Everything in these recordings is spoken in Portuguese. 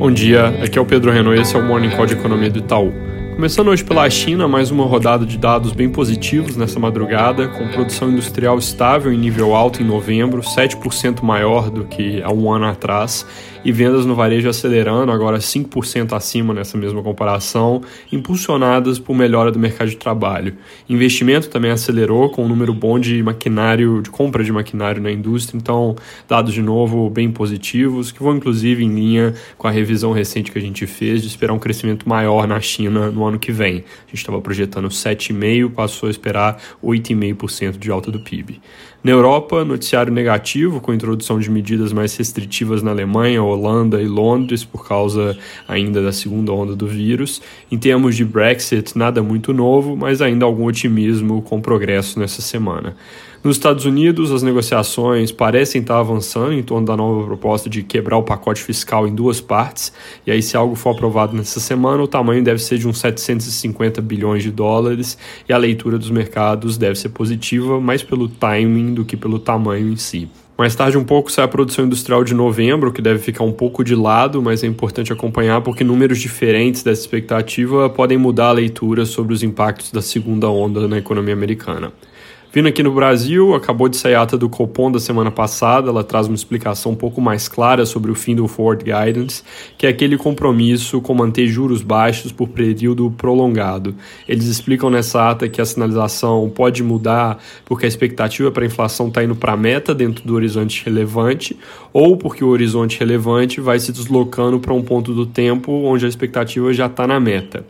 Bom dia, aqui é o Pedro Renault e esse é o Morning Call de Economia do Itaú. Começando hoje pela China, mais uma rodada de dados bem positivos nessa madrugada, com produção industrial estável em nível alto em novembro, 7% maior do que há um ano atrás, e vendas no varejo acelerando, agora 5% acima nessa mesma comparação, impulsionadas por melhora do mercado de trabalho. Investimento também acelerou, com um número bom de maquinário, de compra de maquinário na indústria, então dados de novo bem positivos, que vão inclusive em linha com a revisão recente que a gente fez de esperar um crescimento maior na China no ano que vem. A gente estava projetando 7,5%, passou a esperar 8,5% de alta do PIB. Na Europa, noticiário negativo, com a introdução de medidas mais restritivas na Alemanha, Holanda e Londres, por causa ainda da segunda onda do vírus. Em termos de Brexit, nada muito novo, mas ainda algum otimismo com progresso nessa semana. Nos Estados Unidos, as negociações parecem estar avançando em torno da nova proposta de quebrar o pacote fiscal em duas partes, e aí, se algo for aprovado nessa semana, o tamanho deve ser de uns 750 bilhões de dólares, e a leitura dos mercados deve ser positiva, mais pelo timing do que pelo tamanho em si. Mais tarde, um pouco, sai a produção industrial de novembro, que deve ficar um pouco de lado, mas é importante acompanhar porque números diferentes dessa expectativa podem mudar a leitura sobre os impactos da segunda onda na economia americana. Vindo aqui no Brasil, acabou de sair a ata do Copom da semana passada, ela traz uma explicação um pouco mais clara sobre o fim do Forward Guidance, que é aquele compromisso com manter juros baixos por período prolongado. Eles explicam nessa ata que a sinalização pode mudar porque a expectativa para a inflação está indo para a meta dentro do horizonte relevante, ou porque o horizonte relevante vai se deslocando para um ponto do tempo onde a expectativa já está na meta.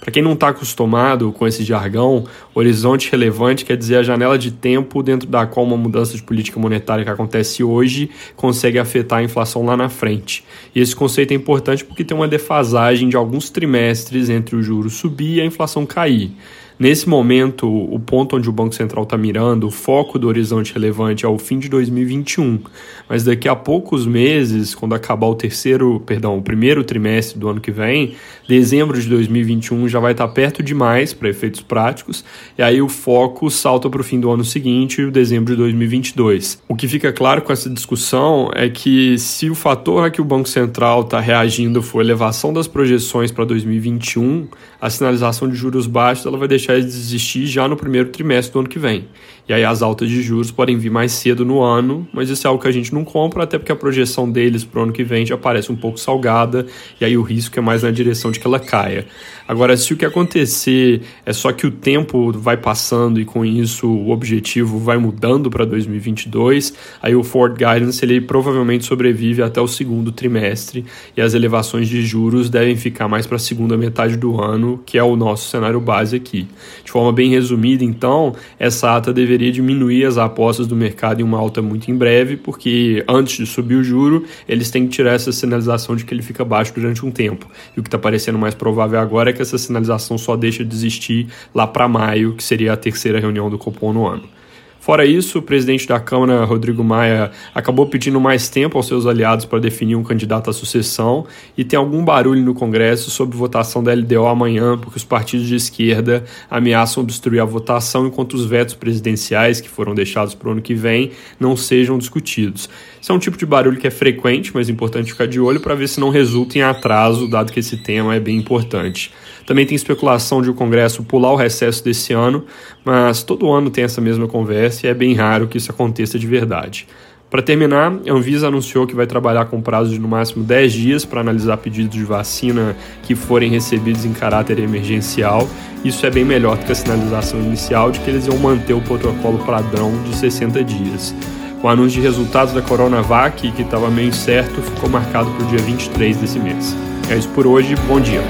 Para quem não está acostumado com esse jargão, horizonte relevante quer dizer a janela de tempo dentro da qual uma mudança de política monetária que acontece hoje consegue afetar a inflação lá na frente. E esse conceito é importante porque tem uma defasagem de alguns trimestres entre o juro subir e a inflação cair. Nesse momento, o ponto onde o Banco Central está mirando, o foco do horizonte relevante é o fim de 2021. Mas daqui a poucos meses, quando acabar o terceiro, perdão, o primeiro trimestre do ano que vem, dezembro de 2021 já vai estar tá perto demais para efeitos práticos, e aí o foco salta para o fim do ano seguinte, o dezembro de 2022. O que fica claro com essa discussão é que se o fator a que o Banco Central está reagindo for elevação das projeções para 2021, a sinalização de juros baixos ela vai deixar deixar de existir já no primeiro trimestre do ano que vem. E aí as altas de juros podem vir mais cedo no ano, mas isso é algo que a gente não compra, até porque a projeção deles para o ano que vem já parece um pouco salgada, e aí o risco é mais na direção de que ela caia. Agora, se o que acontecer é só que o tempo vai passando e com isso o objetivo vai mudando para 2022, aí o Ford Guidance ele provavelmente sobrevive até o segundo trimestre e as elevações de juros devem ficar mais para a segunda metade do ano, que é o nosso cenário base aqui. De forma bem resumida, então, essa ata deveria diminuir as apostas do mercado em uma alta muito em breve, porque antes de subir o juro, eles têm que tirar essa sinalização de que ele fica baixo durante um tempo. E o que está parecendo mais provável agora é que essa sinalização só deixa de existir lá para maio, que seria a terceira reunião do Copom no ano. Fora isso, o presidente da Câmara, Rodrigo Maia, acabou pedindo mais tempo aos seus aliados para definir um candidato à sucessão e tem algum barulho no Congresso sobre votação da LDO amanhã, porque os partidos de esquerda ameaçam obstruir a votação enquanto os vetos presidenciais, que foram deixados para o ano que vem, não sejam discutidos. Isso é um tipo de barulho que é frequente, mas é importante ficar de olho para ver se não resulta em atraso, dado que esse tema é bem importante. Também tem especulação de o Congresso pular o recesso desse ano, mas todo ano tem essa mesma conversa e é bem raro que isso aconteça de verdade. Para terminar, a Anvisa anunciou que vai trabalhar com prazo de no máximo 10 dias para analisar pedidos de vacina que forem recebidos em caráter emergencial. Isso é bem melhor do que a sinalização inicial de que eles iam manter o protocolo padrão de 60 dias. O anúncio de resultados da Coronavac, que estava meio incerto, ficou marcado para o dia 23 desse mês. É isso por hoje, bom dia.